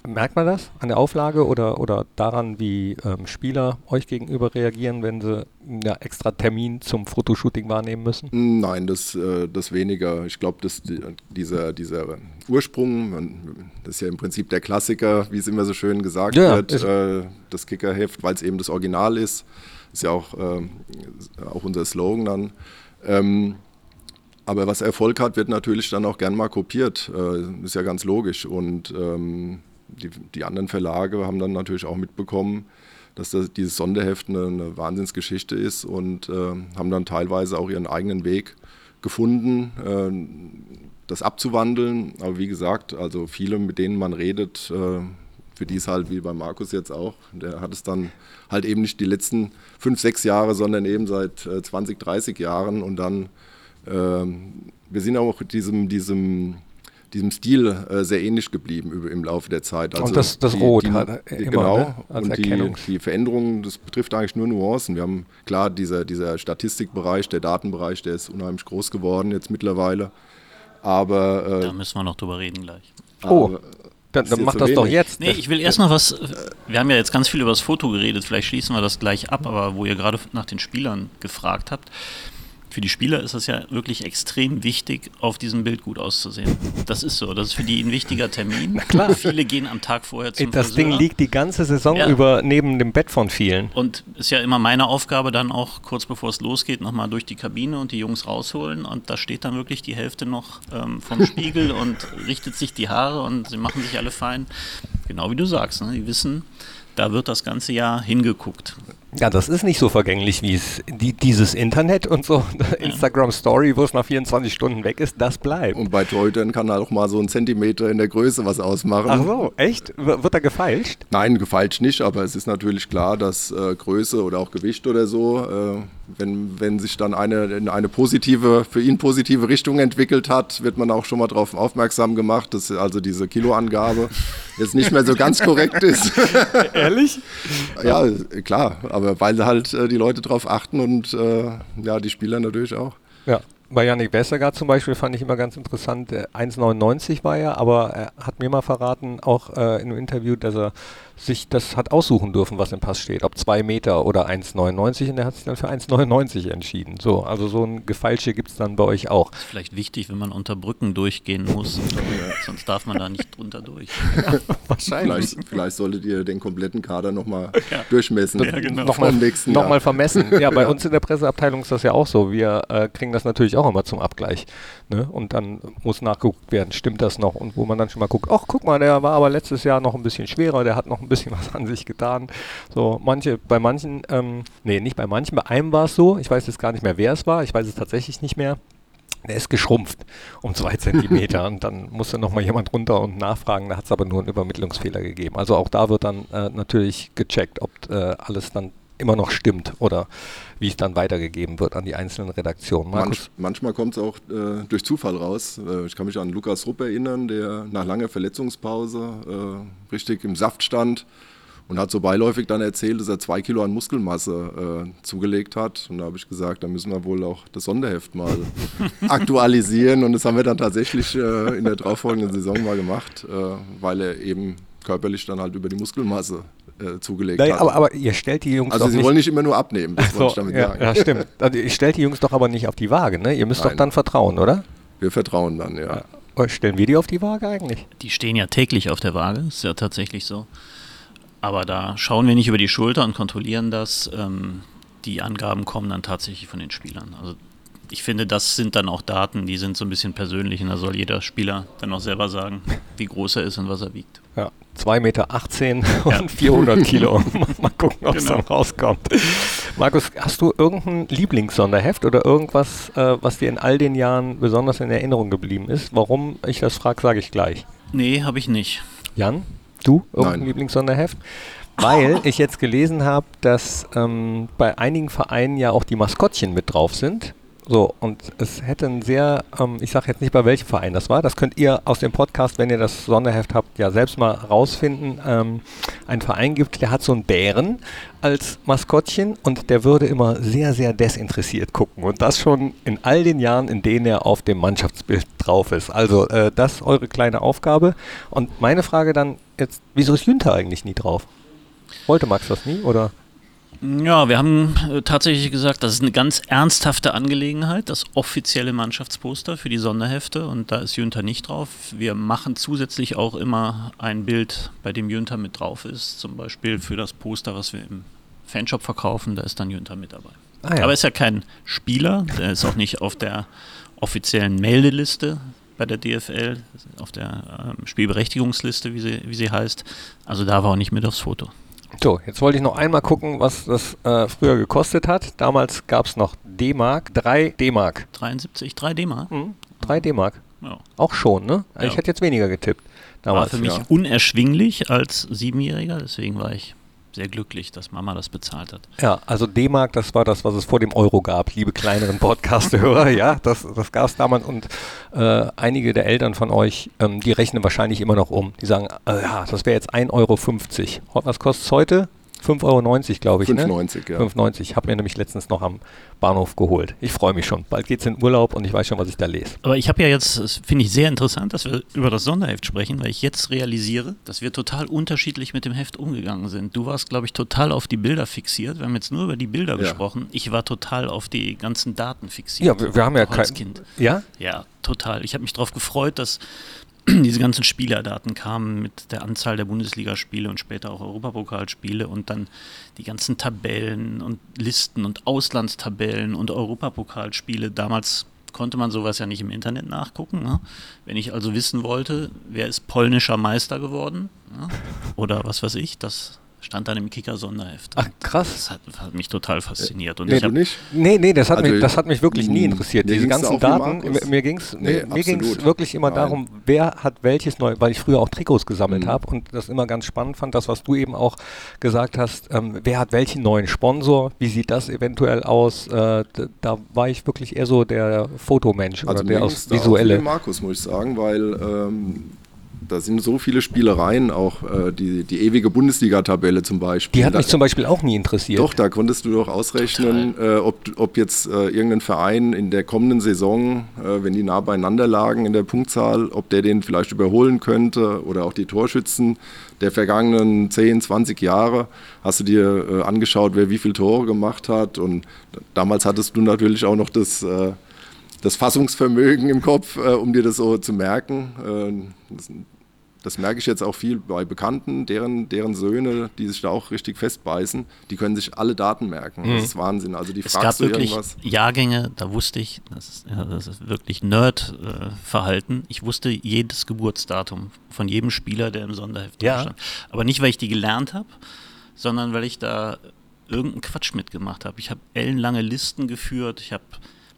Merkt man das an der Auflage oder, oder daran, wie ähm, Spieler euch gegenüber reagieren, wenn sie ja, extra Termin zum Fotoshooting wahrnehmen müssen? Nein, das, äh, das weniger. Ich glaube, dass die, dieser, dieser Ursprung, das ist ja im Prinzip der Klassiker, wie es immer so schön gesagt Ja, wird, äh, das Kickerheft, weil es eben das Original ist, ist ja auch, ähm, auch unser Slogan dann. Ähm, aber was Erfolg hat, wird natürlich dann auch gern mal kopiert. Äh, ist ja ganz logisch. Und ähm, die, die anderen Verlage haben dann natürlich auch mitbekommen, dass das, dieses Sonderheft eine, eine Wahnsinnsgeschichte ist und äh, haben dann teilweise auch ihren eigenen Weg gefunden, äh, das abzuwandeln. Aber wie gesagt, also viele, mit denen man redet, äh, für die ist halt wie bei Markus jetzt auch, der hat es dann halt eben nicht die letzten fünf, sechs Jahre, sondern eben seit äh, 20, 30 Jahren und dann, ähm, wir sind auch diesem, diesem, diesem Stil äh, sehr ähnlich geblieben über, im Laufe der Zeit. Also Und das- das Rot hat er die, immer, genau, ne, als und die, die Veränderungen, das betrifft eigentlich nur Nuancen. Wir haben klar, dieser, dieser Statistikbereich, der Datenbereich, der ist unheimlich groß geworden jetzt mittlerweile. Aber, äh, Da müssen wir noch drüber reden gleich. Oh, aber dann, dann mach das doch wenig. jetzt. Nee, ich will erst noch was. Wir haben ja jetzt ganz viel über das Foto geredet, vielleicht schließen wir das gleich ab, aber wo ihr gerade nach den Spielern gefragt habt. Für die Spieler ist es ja wirklich extrem wichtig, auf diesem Bild gut auszusehen. Das ist so. Das ist für die ein wichtiger Termin. Na klar. Viele gehen am Tag vorher zum das Friseur. Ding liegt die ganze Saison Ja. über neben dem Bett von vielen. Und ist ja immer meine Aufgabe, dann auch kurz bevor es losgeht, nochmal durch die Kabine und die Jungs rausholen. Und da steht dann wirklich die Hälfte noch ähm, vom <laughs> Spiegel und richtet sich die Haare und sie machen sich alle fein. Genau wie du sagst, ne? die wissen, da wird das ganze Jahr hingeguckt. Ja, das ist nicht so vergänglich wie es die, dieses Internet und so. Instagram Story, wo es nach 24 Stunden weg ist, das bleibt. Und bei Torhütern kann auch mal so ein Zentimeter in der Größe was ausmachen. Ach so, echt? W- Wird da gefeilscht? Nein, gefeilscht nicht, aber es ist natürlich klar, dass äh, Größe oder auch Gewicht oder so, äh, wenn, wenn sich dann eine in eine positive, für ihn positive Richtung entwickelt hat, wird man auch schon mal darauf aufmerksam gemacht, dass also diese Kiloangabe <laughs> jetzt nicht mehr so ganz korrekt ist. <laughs> Ehrlich? ja, klar, aber weil halt äh, die Leute darauf achten und äh, ja, die Spieler natürlich auch. Ja. Bei Yannick Westergaard zum Beispiel fand ich immer ganz interessant. 1,99 war er, aber er hat mir mal verraten, auch äh, in einem Interview, dass er sich das hat aussuchen dürfen, was im Pass steht, ob 2 Meter oder 1,99 und er hat sich dann für 1,99 entschieden. So, also so ein Gefeilsche gibt es dann bei euch auch. Das ist vielleicht wichtig, wenn man unter Brücken durchgehen muss, sonst darf man da nicht drunter durch. Ja, <laughs> wahrscheinlich. Vielleicht, vielleicht, solltet ihr den kompletten Kader nochmal ja. durchmessen. Ja, genau. Nochmal noch vermessen. Ja, bei <laughs> uns in der Presseabteilung ist das ja auch so. Wir äh, kriegen das natürlich auch immer zum Abgleich. Ne? Und dann muss nachgeguckt werden, stimmt das noch? Und wo man dann schon mal guckt, ach guck mal, der war aber letztes Jahr noch ein bisschen schwerer, der hat noch ein bisschen <laughs> was an sich getan. So, manche, bei manchen, ähm, nee, nicht bei manchen, bei einem war es so, ich weiß jetzt gar nicht mehr, wer es war, ich weiß es tatsächlich nicht mehr. Der ist geschrumpft um zwei Zentimeter <laughs> und dann musste nochmal jemand runter und nachfragen. Da hat es aber nur einen Übermittlungsfehler gegeben. Also auch da wird dann äh, natürlich gecheckt, ob äh, alles dann immer noch stimmt oder wie es dann weitergegeben wird an die einzelnen Redaktionen. Manch, manchmal kommt es auch äh, durch Zufall raus. Äh, ich kann mich an Lukas Rupp erinnern, der nach langer Verletzungspause äh, richtig im Saft stand und hat so beiläufig dann erzählt, dass er zwei Kilo an Muskelmasse äh, zugelegt hat. Und da habe ich gesagt, da müssen wir wohl auch das Sonderheft mal <laughs> aktualisieren. Und das haben wir dann tatsächlich äh, in der darauffolgenden Saison mal gemacht, äh, weil er eben körperlich dann halt über die Muskelmasse äh, zugelegt Nein, hat. Aber, aber, ihr stellt die Jungs Also sie nicht wollen nicht immer nur abnehmen, das so, wollte ich damit ja, sagen. Ja, stimmt. Also ihr stellt die Jungs doch aber nicht auf die Waage, ne? Ihr müsst Nein. doch dann vertrauen, oder? Wir vertrauen dann, ja. ja. Stellen wir die auf die Waage eigentlich? Die stehen ja täglich auf der Waage, ist ja tatsächlich so. Aber da schauen wir nicht über die Schulter und kontrollieren das. Ähm, die Angaben kommen dann tatsächlich von den Spielern. Also ich finde, das sind dann auch Daten, die sind so ein bisschen persönlich und da soll jeder Spieler dann auch selber sagen, wie groß er ist und was er wiegt. Ja, 2,18 Meter <laughs> und ja. 400 Kilo. <laughs> Mal gucken, ob es genau. dann rauskommt. Markus, hast du irgendein Lieblingssonderheft oder irgendwas, äh, was dir in all den Jahren besonders in Erinnerung geblieben ist? Warum ich das frage, sage ich gleich. Nee, habe ich nicht. Jan, du? Irgendein Nein. Lieblingssonderheft? Weil ich jetzt gelesen habe, dass ähm, bei einigen Vereinen ja auch die Maskottchen mit drauf sind. So, und es hätte ein sehr, ähm, ich sage jetzt nicht, bei welchem Verein das war, das könnt ihr aus dem Podcast, wenn ihr das Sonderheft habt, ja selbst mal rausfinden. Ähm, ein Verein gibt, der hat so einen Bären als Maskottchen und der würde immer sehr, sehr desinteressiert gucken. Und das schon in all den Jahren, in denen er auf dem Mannschaftsbild drauf ist. Also, äh, das ist eure kleine Aufgabe. Und meine Frage dann jetzt, wieso ist Jünter eigentlich nie drauf? Wollte Max das nie, oder? Ja, wir haben äh, tatsächlich gesagt, das ist eine ganz ernsthafte Angelegenheit, das offizielle Mannschaftsposter für die Sonderhefte und da ist Jünter nicht drauf. Wir machen zusätzlich auch immer ein Bild, bei dem Jünter mit drauf ist, zum Beispiel für das Poster, was wir im Fanshop verkaufen, da ist dann Jünter mit dabei. Ah, ja. Aber er ist ja kein Spieler, der ist auch nicht auf der offiziellen Meldeliste bei der DFL, auf der ähm, Spielberechtigungsliste, wie sie, wie sie heißt. Also da war er nicht mit aufs Foto. So, jetzt wollte ich noch einmal gucken, was das äh, früher gekostet hat. Damals gab es noch D-Mark, 3 D-Mark. 73, 3 D-Mark? Mhm, 3 D-Mark. Ja. Auch schon, ne? Ja. Ich hätte jetzt weniger getippt. Damals. War für mich ja. unerschwinglich als Siebenjähriger, deswegen war ich sehr glücklich, dass Mama das bezahlt hat. Ja, also D-Mark, das war das, was es vor dem Euro gab, liebe kleineren Podcast-Hörer. ja, das, das gab es damals und äh, einige der Eltern von euch, ähm, die rechnen wahrscheinlich immer noch um. Die sagen, äh, ja, das wäre jetzt 1,50 Euro. Was kostet es heute? 5,90 Euro, glaube ich. 5,90, ne? ja. 5,90. Ich habe mir nämlich letztens noch am Bahnhof geholt. Ich freue mich schon. Bald geht es in Urlaub und ich weiß schon, was ich da lese. Aber ich habe ja jetzt, das finde ich sehr interessant, dass wir über das Sonderheft sprechen, weil ich jetzt realisiere, dass wir total unterschiedlich mit dem Heft umgegangen sind. Du warst, glaube ich, total auf die Bilder fixiert. Wir haben jetzt nur über die Bilder ja. gesprochen. Ich war total auf die ganzen Daten fixiert. Ja, wir, wir haben ja kein Kind. Ja? Ja, total. Ich habe mich darauf gefreut, dass <clears throat> diese ganzen Spielerdaten kamen mit der Anzahl der Bundesligaspiele und später auch Europapokalspiele und dann die ganzen Tabellen und Listen und Auslandstabellen und Europapokalspiele. Damals konnte man sowas ja nicht im Internet nachgucken. Ne? Wenn ich also wissen wollte, wer ist polnischer Meister geworden ne? oder was weiß ich, das stand dann im Kicker-Sonderheft. Ach, krass. Das hat, hat, mich total fasziniert. Und nee, ich du nicht? Nee, nee, das hat, also, mich, das hat mich wirklich nie interessiert. Diese ganzen Daten, mir ging es nee, wirklich immer Nein. darum, wer hat welches neu, weil ich früher auch Trikots gesammelt mhm. habe und das immer ganz spannend fand, das, was du eben auch gesagt hast, ähm, wer hat welchen neuen Sponsor, wie sieht das eventuell aus, äh, da war ich wirklich eher so der Fotomensch also oder der aus visuelle. Markus, muss ich sagen, weil ähm, da sind so viele Spielereien, auch äh, die, die ewige Bundesliga-Tabelle zum Beispiel. Die hat da, mich zum Beispiel auch nie interessiert. Doch, da konntest du doch ausrechnen, äh, ob, ob jetzt äh, irgendein Verein in der kommenden Saison, äh, wenn die nah beieinander lagen in der Punktzahl, ob der den vielleicht überholen könnte oder auch die Torschützen der vergangenen 10, 20 Jahre. Hast du dir äh, angeschaut, wer wie viele Tore gemacht hat und damals hattest du natürlich auch noch das äh, das Fassungsvermögen im Kopf, äh, um dir das so zu merken. Äh, das, das, merke ich jetzt auch viel bei Bekannten, deren, deren Söhne, die sich da auch richtig festbeißen, die können sich alle Daten merken. Mhm. Das ist Wahnsinn. Also die es gab wirklich irgendwas. Jahrgänge, da wusste ich, das ist, ja, das ist wirklich Nerd-Verhalten. ich wusste jedes Geburtsdatum von jedem Spieler, der im Sonderheft ja. stand. Aber nicht, weil ich die gelernt habe, sondern weil ich da irgendeinen Quatsch mitgemacht habe. Ich habe ellenlange Listen geführt, ich habe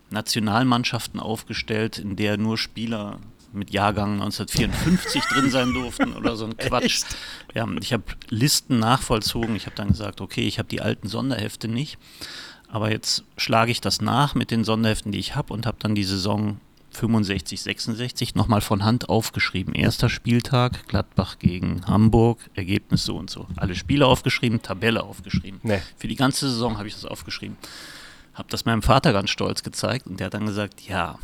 Nationalmannschaften aufgestellt, in der nur Spieler mit Jahrgang 1954 drin sein durften oder so ein <laughs> Quatsch. Echt? Ja, ich habe Listen nachvollzogen. Ich habe dann gesagt, okay, ich habe die alten Sonderhefte nicht, aber jetzt schlage ich das nach mit den Sonderheften, die ich habe und habe dann die Saison 65, 66 nochmal von Hand aufgeschrieben. Erster Spieltag, Gladbach gegen Hamburg, Ergebnis so und so. Alle Spiele aufgeschrieben, Tabelle aufgeschrieben. Nee. Für die ganze Saison habe ich das aufgeschrieben. Habe das meinem Vater ganz stolz gezeigt und der hat dann gesagt, ja,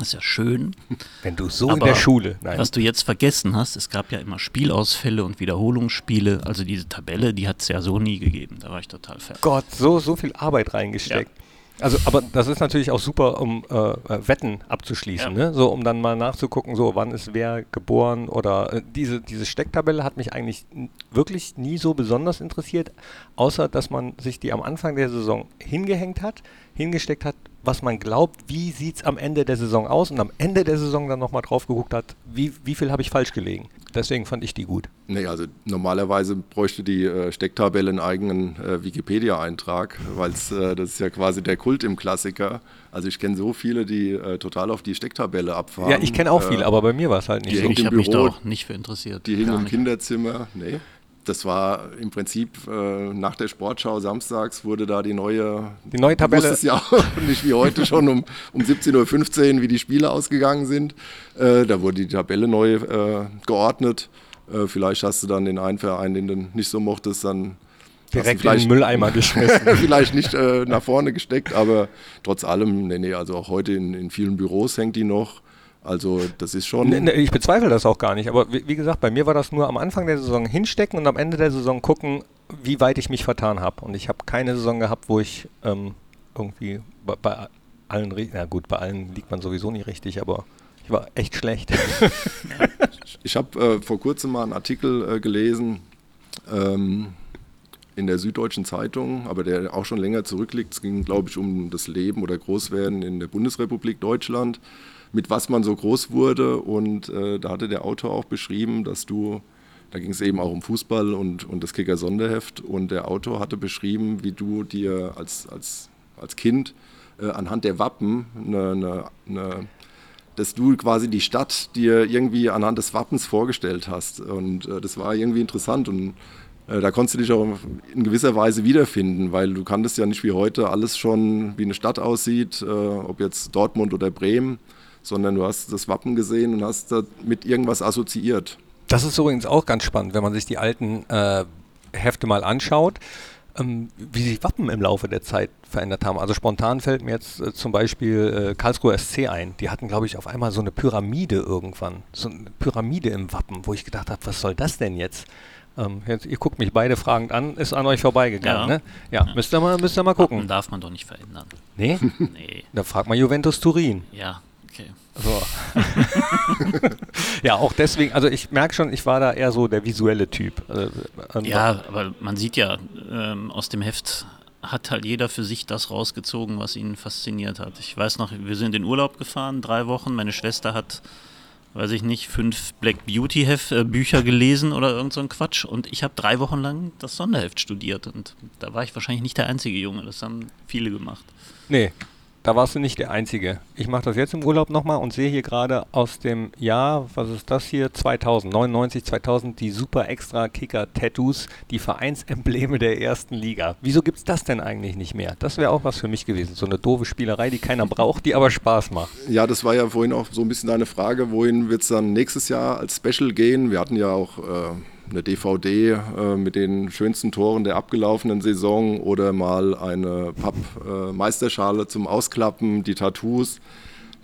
ist ja schön. Wenn du so in der Schule. Nein. Was du jetzt vergessen hast, es gab ja immer Spielausfälle und Wiederholungsspiele. Also diese Tabelle, die hat es ja so nie gegeben. Da war ich total fertig. Gott, so, so viel Arbeit reingesteckt. Ja. Also, aber das ist natürlich auch super, um äh, äh, Wetten abzuschließen, ja. ne? So, um dann mal nachzugucken, so, wann ist wer geboren oder äh, diese, diese Stecktabelle hat mich eigentlich wirklich nie so besonders interessiert, außer dass man sich die am Anfang der Saison hingehängt hat, hingesteckt hat, was man glaubt, wie sieht es am Ende der Saison aus und am Ende der Saison dann nochmal drauf geguckt hat, wie, wie viel habe ich falsch gelegen. Deswegen fand ich die gut. Nee, also normalerweise bräuchte die äh, Stecktabelle einen eigenen äh, Wikipedia-Eintrag, weil äh, das ist ja quasi der Kult im Klassiker. Also ich kenne so viele, die äh, total auf die Stecktabelle abfahren. Ja, ich kenne auch viele, äh, aber bei mir war es halt nicht so. Ich habe mich da auch nicht für interessiert. Die hingen im Kinderzimmer. Nee das war im Prinzip äh, nach der Sportschau samstags wurde da die neue, die neue Tabelle. Du ja <laughs> nicht wie heute schon um, um 17.15 Uhr, wie die Spiele ausgegangen sind. Äh, da wurde die Tabelle neu äh, geordnet. Äh, vielleicht hast du dann den einen Verein, den du nicht so mochtest, dann direkt in den Mülleimer <laughs> geschmissen. vielleicht nicht äh, nach vorne gesteckt, aber trotz allem, nee, nee, also auch heute in, in vielen Büros hängt die noch. Also das ist schon. Ne, ne, ich bezweifle das auch gar nicht. Aber wie, wie, gesagt, bei mir war das nur am Anfang der Saison hinstecken und am Ende der Saison gucken, wie weit ich mich vertan habe. Und ich habe keine Saison gehabt, wo ich ähm, irgendwie bei, bei allen, na gut, bei allen liegt man sowieso nie richtig, aber ich war echt schlecht. <laughs> ich habe äh, vor kurzem mal einen Artikel äh, gelesen ähm, in der Süddeutschen Zeitung, aber der auch schon länger zurückliegt. Es ging, glaube ich, um das Leben oder Großwerden in der Bundesrepublik Deutschland mit was man so groß wurde. Und äh, da hatte der Autor auch beschrieben, dass du, da ging es eben auch um Fußball und, und das Kicker Sonderheft. Und der Autor hatte beschrieben, wie du dir als, als, als Kind äh, anhand der Wappen eine, eine, eine dass du quasi die Stadt dir irgendwie anhand des Wappens vorgestellt hast. Und äh, das war irgendwie interessant und äh, da konntest du dich auch in gewisser Weise wiederfinden, weil du kanntest ja nicht wie heute alles schon, wie eine Stadt aussieht, äh, ob jetzt Dortmund oder Bremen sondern du hast das Wappen gesehen und hast mit irgendwas assoziiert. Das ist übrigens auch ganz spannend, wenn man sich die alten äh, Hefte mal anschaut, ähm, wie sich Wappen im Laufe der Zeit verändert haben. Also spontan fällt mir jetzt äh, zum Beispiel äh, Karlsruhe SC ein. Die hatten, glaube ich, auf einmal so eine Pyramide irgendwann. So eine Pyramide im Wappen, wo ich gedacht habe, was soll das denn jetzt? Ähm, jetzt, ihr guckt mich beide fragend an, ist an euch vorbeigegangen, ja. ne? Ja, ja. Müsst, ihr mal, müsst ihr mal gucken. Wappen darf man doch nicht verändern. Nee? nee. Da fragt mal Juventus Turin. Ja, Okay. So. <laughs> ja, auch deswegen, also ich merke schon, ich war da eher so der visuelle Typ. Also, ja, aber man sieht ja ähm, aus dem Heft hat halt jeder für sich das rausgezogen, was ihn fasziniert hat. Ich weiß noch, wir sind in Urlaub gefahren, drei Wochen. Meine Schwester hat, weiß ich nicht, fünf Black Beauty Heft, äh, Bücher gelesen oder irgend so ein Quatsch. Und ich habe drei Wochen lang das Sonderheft studiert. Und da war ich wahrscheinlich nicht der einzige Junge. Das haben viele gemacht. Nee, da warst du nicht der Einzige. Ich mache das jetzt im Urlaub nochmal und sehe hier gerade aus dem Jahr, was ist das hier, 2000, 99, 2000, die super extra Kicker-Tattoos, die Vereinsembleme der ersten Liga. Wieso gibt es das denn eigentlich nicht mehr? Das wäre auch was für mich gewesen. So eine doofe Spielerei, die keiner braucht, die aber Spaß macht. Ja, das war ja vorhin auch so ein bisschen deine Frage, wohin wird es dann nächstes Jahr als Special gehen? Wir hatten ja auch... Äh eine DVD äh, mit den schönsten Toren der abgelaufenen Saison oder mal eine Pappmeisterschale äh, zum Ausklappen, die Tattoos.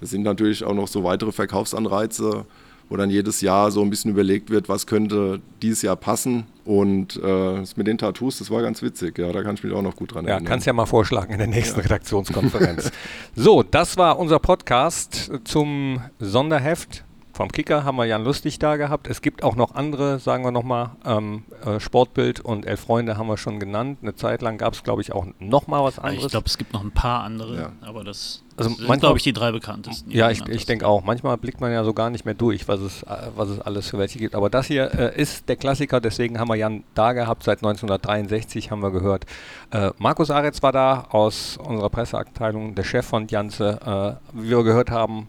Das sind natürlich auch noch so weitere Verkaufsanreize, wo dann jedes Jahr so ein bisschen überlegt wird, was könnte dieses Jahr passen. Und äh, das mit den Tattoos, das war ganz witzig. Ja, da kann ich mich auch noch gut dran ja, erinnern. Ja, kannst ja mal vorschlagen in der nächsten ja. Redaktionskonferenz. <laughs> so, das war unser Podcast zum Sonderheft vom Kicker haben wir Jan Lustig da gehabt. Es gibt auch noch andere, sagen wir nochmal, ähm, äh, Sportbild und Elf Freunde haben wir schon genannt. Eine Zeit lang gab es, glaube ich, auch nochmal was anderes. Ich glaube, es gibt noch ein paar andere, ja. aber das also sind, glaube ich, die drei bekanntesten. Die ja, ich, ich denke auch. Manchmal blickt man ja so gar nicht mehr durch, was es, äh, was es alles für welche gibt. Aber das hier äh, ist der Klassiker, deswegen haben wir Jan da gehabt. Seit 1963 haben wir gehört. Äh, Markus Aretz war da aus unserer Presseabteilung, der Chef von Janze. Äh, wie wir gehört haben,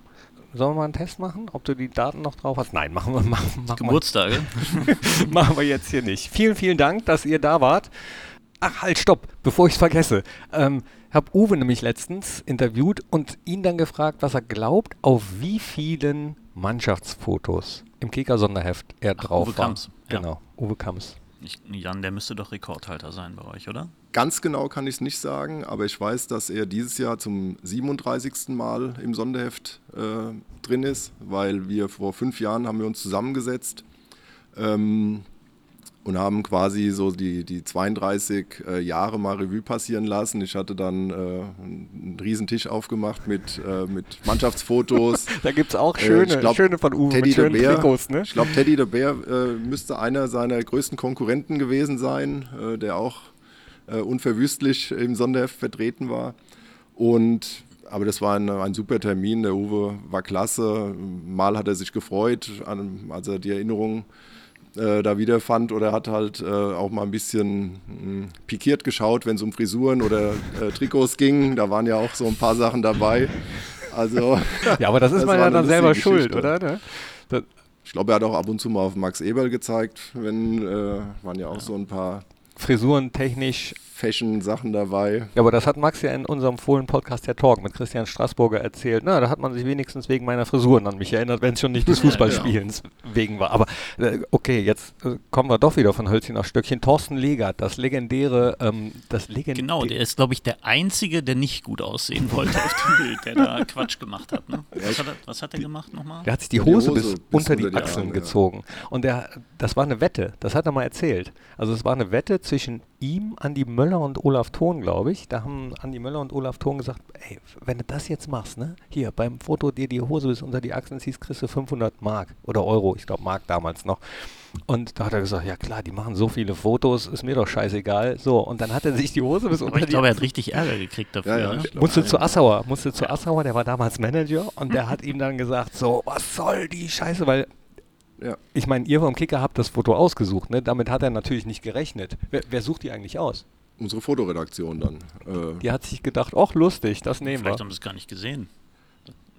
Sollen wir mal einen Test machen, ob du die Daten noch drauf hast? Nein, machen wir <laughs> machen, machen Geburtstage. <laughs> machen wir jetzt hier nicht. Vielen, vielen Dank, dass ihr da wart. Ach, halt, stopp, bevor ich es vergesse. Ähm, habe Uwe nämlich letztens interviewt und ihn dann gefragt, was er glaubt, auf wie vielen Mannschaftsfotos im Kicker-Sonderheft er drauf Uwe war. Kamps. Genau, ja. Uwe Kamps. Ich, Jan, der müsste doch Rekordhalter sein bei euch, oder? Ganz genau kann ich es nicht sagen, aber ich weiß, dass er dieses Jahr zum 37. Mal im Sonderheft äh, drin ist, weil wir vor fünf Jahren haben wir uns zusammengesetzt ähm, und haben quasi so die, die 32 äh, Jahre mal Revue passieren lassen. Ich hatte dann äh, einen riesen Tisch aufgemacht mit, äh, mit Mannschaftsfotos. <laughs> da gibt es auch äh, schöne, glaub, schöne von Uwe Teddy mit schönen Bär, Trikots, ne? Ich glaube, Teddy de Bär äh, müsste einer seiner größten Konkurrenten gewesen sein, äh, der auch unverwüstlich im Sonderheft vertreten war. Und aber das war ein, ein, super Termin. Der Uwe war klasse. Mal hat er sich gefreut, als er die Erinnerungen äh, da wiederfand oder hat halt äh, auch mal ein bisschen mh, hm, pikiert geschaut, wenn es um Frisuren oder äh, Trikots ging. Da waren ja auch so ein paar Sachen dabei. Also, <laughs> ja, aber das ist das man ja dann selber schuld, oder? Ne? Ich glaube, er hat auch ab und zu mal auf Max Eberl gezeigt, wenn äh, waren ja auch ja. so ein paar Frisuren technisch Fashion-Sachen dabei. Ja, aber das hat Max ja in unserem Fohlen-Podcast der Talk mit Christian Straßburger erzählt. Na, da hat man sich wenigstens wegen meiner Frisuren an mich erinnert, wenn es schon nicht des <laughs> Fußballspielens ja. wegen war. Aber äh, okay, jetzt äh, kommen wir doch wieder von Hölzchen nach Stöckchen. Thorsten Legert, das legendäre, ähm, das legendäre. Genau, der ist, glaube ich, der Einzige, der nicht gut aussehen wollte auf dem Bild, der da <laughs> Quatsch gemacht hat. Ne? Was, hat er, was hat er gemacht nochmal? Der hat sich die Hose, die Hose bis, bis, unter die, die Achseln Arme, gezogen. Ja. Und der, das war eine Wette, das hat er mal erzählt. Also es war eine Wette zwischen ihm, Andi Möller und Olaf Thon, glaube ich. Da haben Andi Möller und Olaf Thon gesagt, ey, wenn du das jetzt machst, ne, hier beim Foto dir die Hose bis unter die Achseln ziehst, kriegst du 500 Mark oder Euro, ich glaube Mark damals noch. Und da hat er gesagt, ja klar, die machen so viele Fotos, ist mir doch scheißegal. So, und dann hat er sich die Hose bis unter ich glaube, er hat richtig Ärger gekriegt dafür. Ja, ja, ne? Musste zu Assauer, musste zu Assauer, der war damals Manager und der hat ihm dann gesagt, so, was soll die Scheiße, weil ja. Ich meine, ihr vom Kicker habt das Foto ausgesucht, ne? Damit hat er natürlich nicht gerechnet. Wer, wer sucht die eigentlich aus? Unsere Fotoredaktion dann. Äh die hat sich gedacht, ach lustig, das nehmen Vielleicht wir. Vielleicht haben sie es gar nicht gesehen.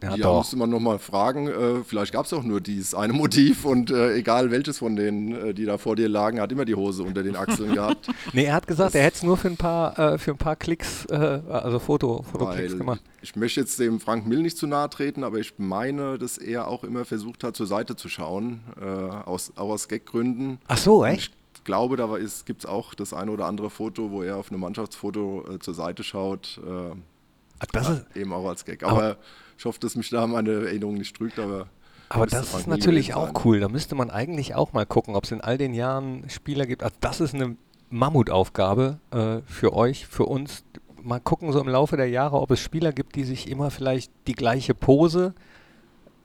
Ja, ja musste man nochmal fragen. Äh, vielleicht gab es auch nur dieses eine <laughs> Motiv und äh, egal welches von denen, äh, die da vor dir lagen, hat immer die Hose unter den Achseln gehabt. <laughs> nee, er hat gesagt, das er hätte es nur für ein paar, äh, für ein paar Klicks, äh, also Foto, Fotoklicks gemacht. Ich möchte jetzt dem Frank Mill nicht zu nahe treten, aber ich meine, dass er auch immer versucht hat, zur Seite zu schauen, äh, aus, auch aus Gaggründen. Ach so, echt? Ich glaube, da gibt es auch das eine oder andere Foto, wo er auf einem Mannschaftsfoto zur Seite schaut. Ach, das ist eben auch als Gag. Aber, aber ich hoffe, dass mich da meine Erinnerung nicht trügt, aber. Aber das ist natürlich auch sein. cool. Da müsste man eigentlich auch mal gucken, ob es in all den Jahren Spieler gibt. Also das ist eine Mammutaufgabe äh, für euch, für uns. Mal gucken so im Laufe der Jahre, ob es Spieler gibt, die sich immer vielleicht die gleiche Pose,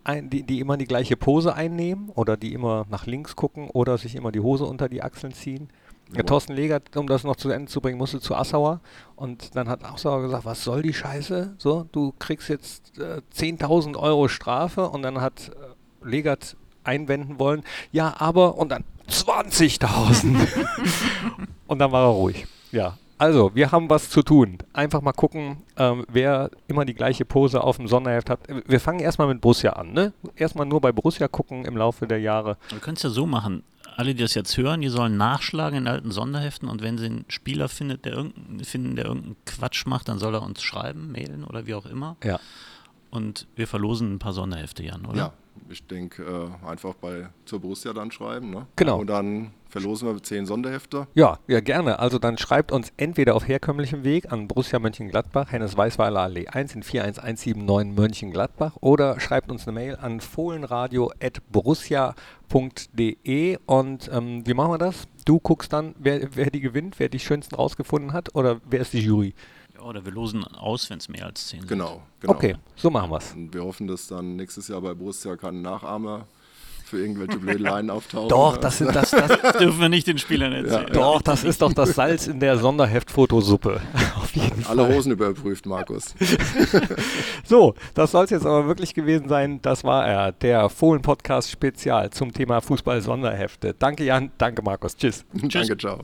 ein, die, die immer die gleiche Pose einnehmen oder die immer nach links gucken oder sich immer die Hose unter die Achseln ziehen. Ja, Thorsten Legert, um das noch zu Ende zu bringen, musste zu Assauer. Und dann hat Assauer gesagt, was soll die Scheiße? So, du kriegst jetzt äh, 10.000 Euro Strafe. Und dann hat äh, Legert einwenden wollen, ja, aber, und dann 20.000. <laughs> und dann war er ruhig. Ja, Also, wir haben was zu tun. Einfach mal gucken, ähm, wer immer die gleiche Pose auf dem Sonderheft hat. Wir fangen erstmal mit Borussia an, ne? Erstmal nur bei Borussia gucken im Laufe der Jahre. Können es ja so machen. Alle, die das jetzt hören, die sollen nachschlagen in alten Sonderheften und wenn sie einen Spieler findet, der finden, der irgendeinen Quatsch macht, dann soll er uns schreiben, mailen oder wie auch immer. Ja. Und wir verlosen ein paar Sonderhefte, Jan, oder? Ja, ich denke, äh, einfach bei zur Borussia dann schreiben. Ne? Genau. Und dann verlosen wir zehn Sonderhefte. Ja, ja, gerne. Also dann schreibt uns entweder auf herkömmlichem Weg an Borussia Mönchengladbach, Hennes Weißweiler Allee 1 in 41179 Mönchengladbach oder schreibt uns eine Mail an fohlenradio.borussia.de und ähm, wie machen wir das? Du guckst dann, wer, wer die gewinnt, wer die schönsten rausgefunden hat oder wer ist die Jury? oder wir losen aus, wenn es mehr als 10 sind. Genau, genau. Okay, so machen wir es. Und wir hoffen, dass dann nächstes Jahr bei Borussia kein Nachahmer für irgendwelche Blödeleien auftauchen. Doch, das, sind, das, das <laughs> dürfen wir nicht den Spielern erzählen. Ja. Doch, das ist doch das Salz in der Sonderheft-Fotosuppe. <laughs> Auf jeden Alle Fall. Hosen überprüft, Markus. <laughs> so, das soll es jetzt aber wirklich gewesen sein. Das war er, der Fohlen-Podcast Spezial zum Thema Fußball-Sonderhefte. Danke, Jan. Danke, Markus. Tschüss. Danke, ciao.